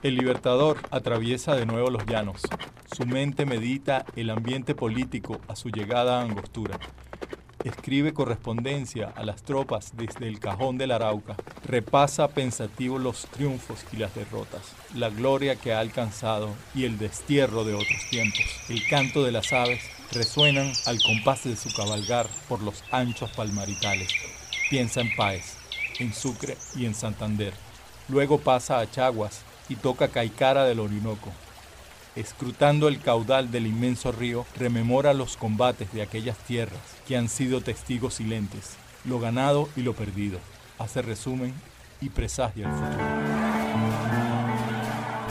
El libertador atraviesa de nuevo los llanos. Su mente medita el ambiente político a su llegada a Angostura. Escribe correspondencia a las tropas desde el cajón del Arauca. Repasa pensativo los triunfos y las derrotas, la gloria que ha alcanzado y el destierro de otros tiempos. El canto de las aves resuenan al compás de su cabalgar por los anchos palmaritales. Piensa en Páez, en Sucre y en Santander. Luego pasa a Chaguas y toca Caicara del Orinoco. Escrutando el caudal del inmenso río, rememora los combates de aquellas tierras que han sido testigos silentes, lo ganado y lo perdido. Hace resumen y presagia el futuro.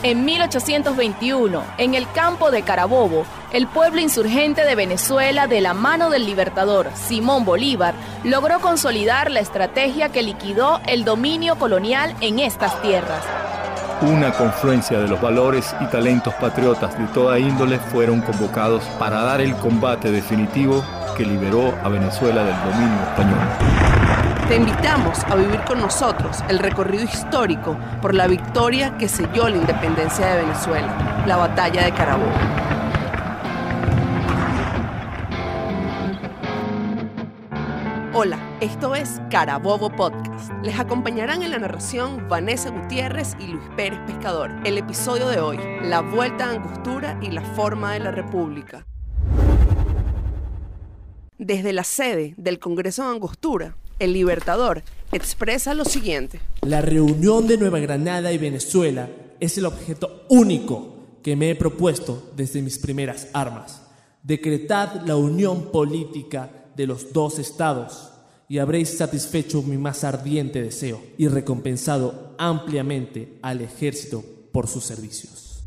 En 1821, en el campo de Carabobo, el pueblo insurgente de Venezuela, de la mano del libertador Simón Bolívar, logró consolidar la estrategia que liquidó el dominio colonial en estas tierras. Una confluencia de los valores y talentos patriotas de toda índole fueron convocados para dar el combate definitivo que liberó a Venezuela del dominio español. Te invitamos a vivir con nosotros el recorrido histórico por la victoria que selló la independencia de Venezuela, la batalla de Carabobo. Esto es Carabobo Podcast. Les acompañarán en la narración Vanessa Gutiérrez y Luis Pérez Pescador. El episodio de hoy, la vuelta a Angostura y la forma de la República. Desde la sede del Congreso de Angostura, el Libertador, expresa lo siguiente. La reunión de Nueva Granada y Venezuela es el objeto único que me he propuesto desde mis primeras armas. Decretad la unión política de los dos estados y habréis satisfecho mi más ardiente deseo y recompensado ampliamente al ejército por sus servicios.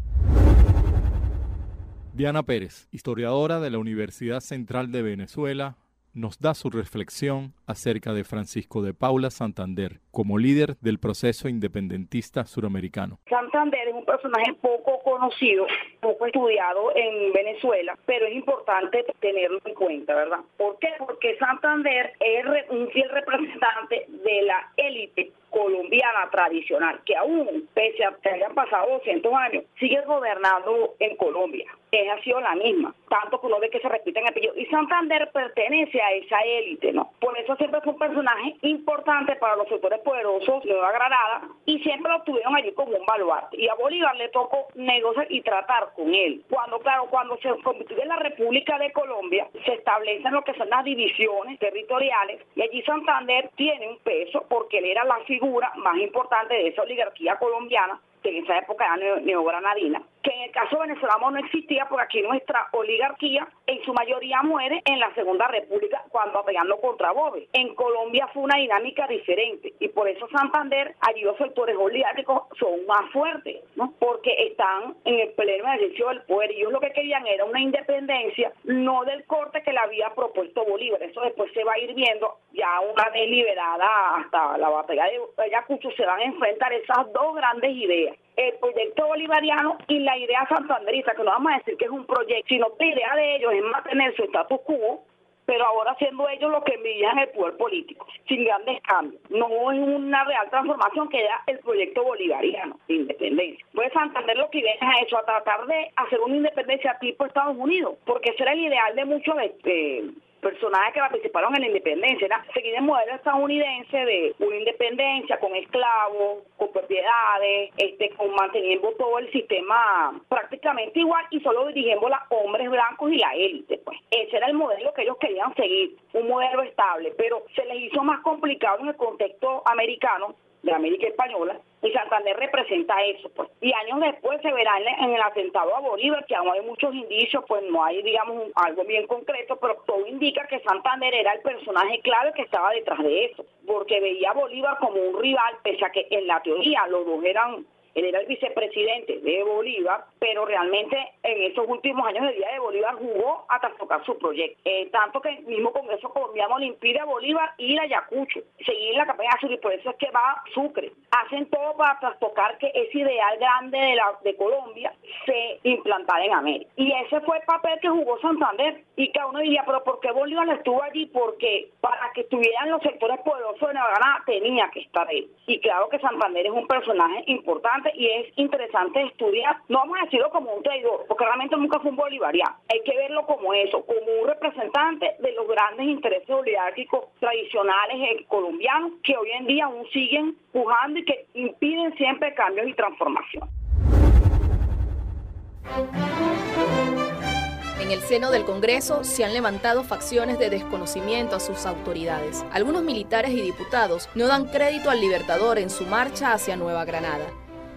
Diana Pérez, historiadora de la Universidad Central de Venezuela, nos da su reflexión acerca de Francisco de Paula Santander como líder del proceso independentista suramericano. Santander es un personaje poco conocido, poco estudiado en Venezuela, pero es importante tenerlo en cuenta, ¿verdad? ¿Por qué? Porque Santander es un fiel representante de la élite colombiana tradicional, que aún, pese a que hayan pasado 200 años, sigue gobernando en Colombia. Es ha sido la misma, tanto que uno ve que se repiten apellidos. Y Santander pertenece a esa élite, ¿no? Por eso siempre fue un personaje importante para los sectores poderosos de Nueva Granada y siempre lo tuvieron allí como un baluarte. Y a Bolívar le tocó negociar y tratar con él. Cuando, claro, cuando se constituye la República de Colombia, se establecen lo que son las divisiones territoriales y allí Santander tiene un peso porque él era la figura más importante de esa oligarquía colombiana que en esa época era neogranadina, que en el caso venezolano no existía porque aquí nuestra oligarquía en su mayoría muere en la Segunda República cuando peleando contra Bobe. En Colombia fue una dinámica diferente y por eso Santander, allí los sectores oligárquicos son más fuertes, ¿no? Porque están en el pleno ejercicio del poder y ellos lo que querían era una independencia, no del corte que le había propuesto Bolívar. Eso después se va a ir viendo ya una vez liberada hasta la batalla de Ayacucho se van a enfrentar esas dos grandes ideas el proyecto bolivariano y la idea santanderista, que no vamos a decir que es un proyecto, sino que la idea de ellos es mantener su status quo, pero ahora siendo ellos los que envidian el poder político, sin grandes cambios. No es una real transformación que da el proyecto bolivariano de independencia. Pues Santander lo que viene a eso, a tratar de hacer una independencia tipo Estados Unidos, porque ese era el ideal de muchos de personajes que participaron en la independencia, era seguir el modelo estadounidense de una independencia con esclavos, con propiedades, este, con manteniendo todo el sistema prácticamente igual y solo dirigiendo a hombres blancos y la élite, pues. Ese era el modelo que ellos querían seguir, un modelo estable, pero se les hizo más complicado en el contexto americano de América Española, y Santander representa eso. Pues. Y años después se verá en, el atentado a Bolívar, que aún hay muchos indicios, pues no hay, digamos, algo bien concreto, pero todo indica que Santander era el personaje clave que estaba detrás de eso, porque veía a Bolívar como un rival, pese a que en la teoría los dos eran él era el vicepresidente de Bolívar, pero realmente en esos últimos años de día de Bolívar jugó a trastocar su proyecto. Eh, tanto que el mismo Congreso colombiano le impide a Bolívar ir a Ayacucho, seguir la campaña azul y por eso es que va Sucre. Hacen todo para trastocar que ese ideal grande de, de Colombia se implantara en América. Y ese fue el papel que jugó Santander. Y cada uno diría, pero ¿por qué Bolívar estuvo allí? Porque para que estuvieran los sectores poderosos de Granada tenía que estar ahí. Y claro que Santander es un personaje importante y es interesante estudiar. No vamos a como un traidor, porque realmente nunca fue un bolivariano. Hay que verlo como eso, como un representante de los grandes intereses oligárquicos tradicionales eh, colombianos que hoy en día aún siguen pujando y que impiden siempre cambios y transformación. En el seno del Congreso se han levantado facciones de desconocimiento a sus autoridades. Algunos militares y diputados no dan crédito al Libertador en su marcha hacia Nueva Granada.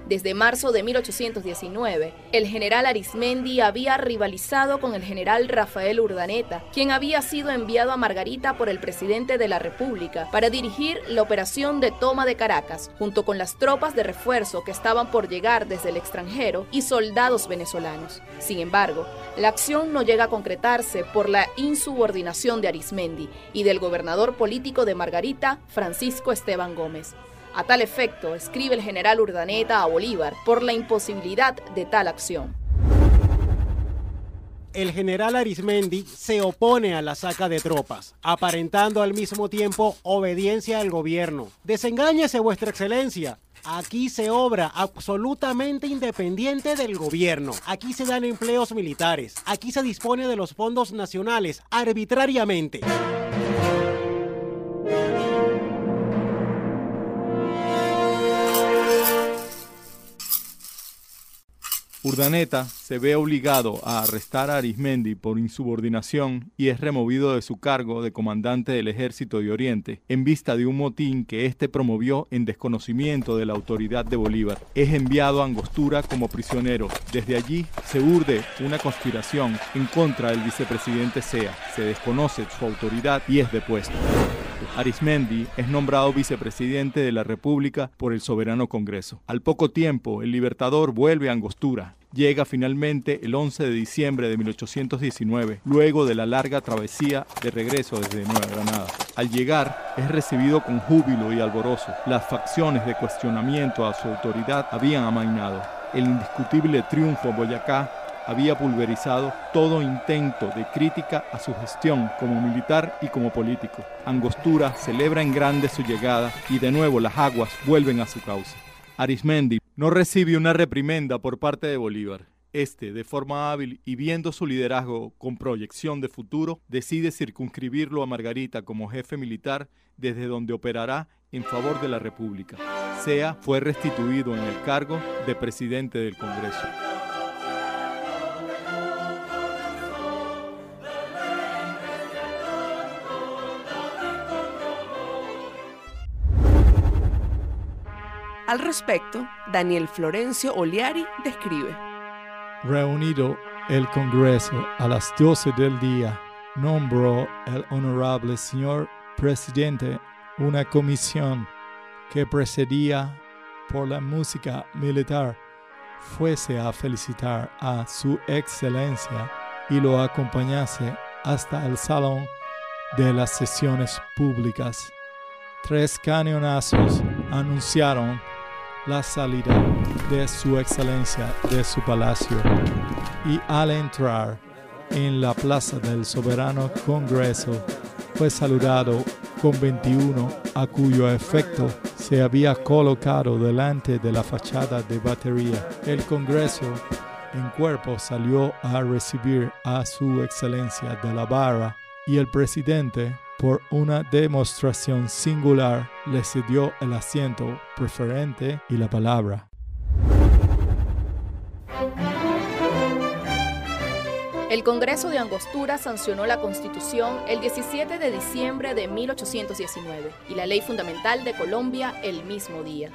Desde marzo de 1819, el general Arismendi había rivalizado con el general Rafael Urdaneta, quien había sido enviado a Margarita por el presidente de la República para dirigir la operación de toma de Caracas, junto con las tropas de refuerzo que estaban por llegar desde el extranjero y soldados venezolanos. Sin embargo, la acción no llega a concretarse por la insubordinación de Arismendi y del gobernador político de Margarita, Francisco Esteban Gómez. A tal efecto, escribe el general Urdaneta a Bolívar por la imposibilidad de tal acción. El general Arismendi se opone a la saca de tropas, aparentando al mismo tiempo obediencia al gobierno. Desengáñese, vuestra excelencia. Aquí se obra absolutamente independiente del gobierno. Aquí se dan empleos militares. Aquí se dispone de los fondos nacionales arbitrariamente. Urdaneta se ve obligado a arrestar a Arismendi por insubordinación y es removido de su cargo de comandante del ejército de Oriente en vista de un motín que éste promovió en desconocimiento de la autoridad de Bolívar. Es enviado a Angostura como prisionero. Desde allí se urde una conspiración en contra del vicepresidente Sea. Se desconoce su autoridad y es depuesto. Arismendi es nombrado vicepresidente de la República por el soberano Congreso. Al poco tiempo, el Libertador vuelve a Angostura. Llega finalmente el 11 de diciembre de 1819, luego de la larga travesía de regreso desde Nueva Granada. Al llegar, es recibido con júbilo y alborozo. Las facciones de cuestionamiento a su autoridad habían amainado. El indiscutible triunfo en Boyacá había pulverizado todo intento de crítica a su gestión como militar y como político. Angostura celebra en grande su llegada y de nuevo las aguas vuelven a su cauce. Arismendi no recibe una reprimenda por parte de Bolívar. Este, de forma hábil y viendo su liderazgo con proyección de futuro, decide circunscribirlo a Margarita como jefe militar desde donde operará en favor de la República. Sea fue restituido en el cargo de presidente del Congreso. Al respecto, Daniel Florencio Oliari describe. Reunido el Congreso a las 12 del día, nombró el honorable señor presidente una comisión que precedía por la música militar fuese a felicitar a su excelencia y lo acompañase hasta el salón de las sesiones públicas. Tres cañonazos anunciaron la salida de su excelencia de su palacio y al entrar en la plaza del soberano Congreso fue saludado con 21 a cuyo efecto se había colocado delante de la fachada de batería. El Congreso en cuerpo salió a recibir a su excelencia de la barra y el presidente por una demostración singular, le cedió el asiento preferente y la palabra. El Congreso de Angostura sancionó la Constitución el 17 de diciembre de 1819 y la Ley Fundamental de Colombia el mismo día.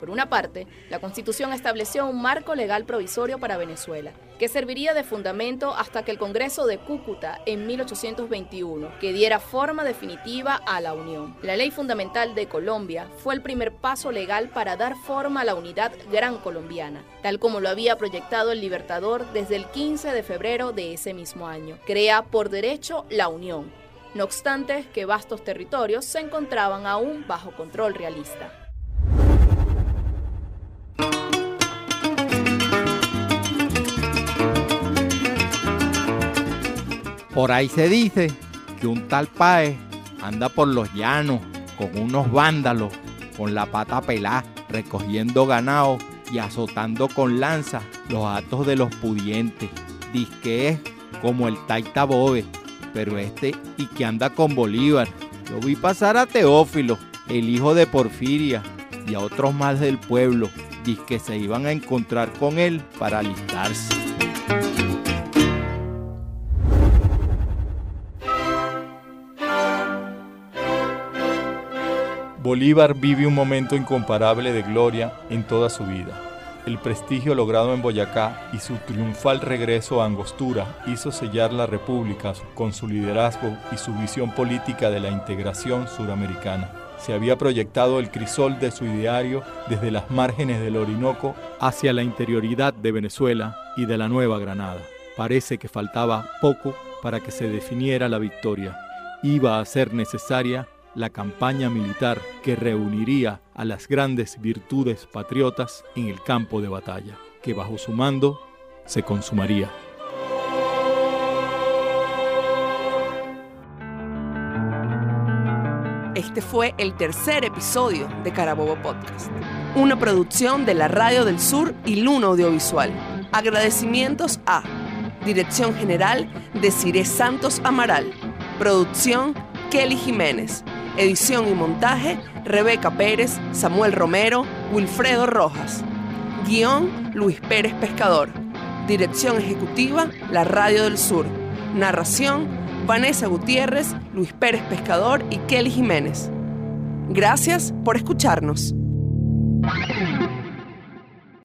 Por una parte, la Constitución estableció un marco legal provisorio para Venezuela, que serviría de fundamento hasta que el Congreso de Cúcuta en 1821, que diera forma definitiva a la Unión. La Ley Fundamental de Colombia fue el primer paso legal para dar forma a la unidad gran colombiana, tal como lo había proyectado el Libertador desde el 15 de febrero de ese mismo año. Crea por derecho la Unión, no obstante que vastos territorios se encontraban aún bajo control realista. Por ahí se dice que un tal Paez anda por los llanos con unos vándalos con la pata pelada recogiendo ganado y azotando con lanza los atos de los pudientes. que es como el Taita Bobe, pero este y que anda con Bolívar. Yo vi pasar a Teófilo, el hijo de Porfiria, y a otros más del pueblo, que se iban a encontrar con él para alistarse. Bolívar vive un momento incomparable de gloria en toda su vida. El prestigio logrado en Boyacá y su triunfal regreso a Angostura hizo sellar la República con su liderazgo y su visión política de la integración suramericana. Se había proyectado el crisol de su ideario desde las márgenes del Orinoco hacia la interioridad de Venezuela y de la Nueva Granada. Parece que faltaba poco para que se definiera la victoria. Iba a ser necesaria la campaña militar que reuniría a las grandes virtudes patriotas en el campo de batalla, que bajo su mando se consumaría. Este fue el tercer episodio de Carabobo Podcast, una producción de la Radio del Sur y Luna Audiovisual. Agradecimientos a Dirección General de Cire Santos Amaral, Producción Kelly Jiménez, Edición y montaje, Rebeca Pérez, Samuel Romero, Wilfredo Rojas. Guión, Luis Pérez Pescador. Dirección ejecutiva, La Radio del Sur. Narración, Vanessa Gutiérrez, Luis Pérez Pescador y Kelly Jiménez. Gracias por escucharnos.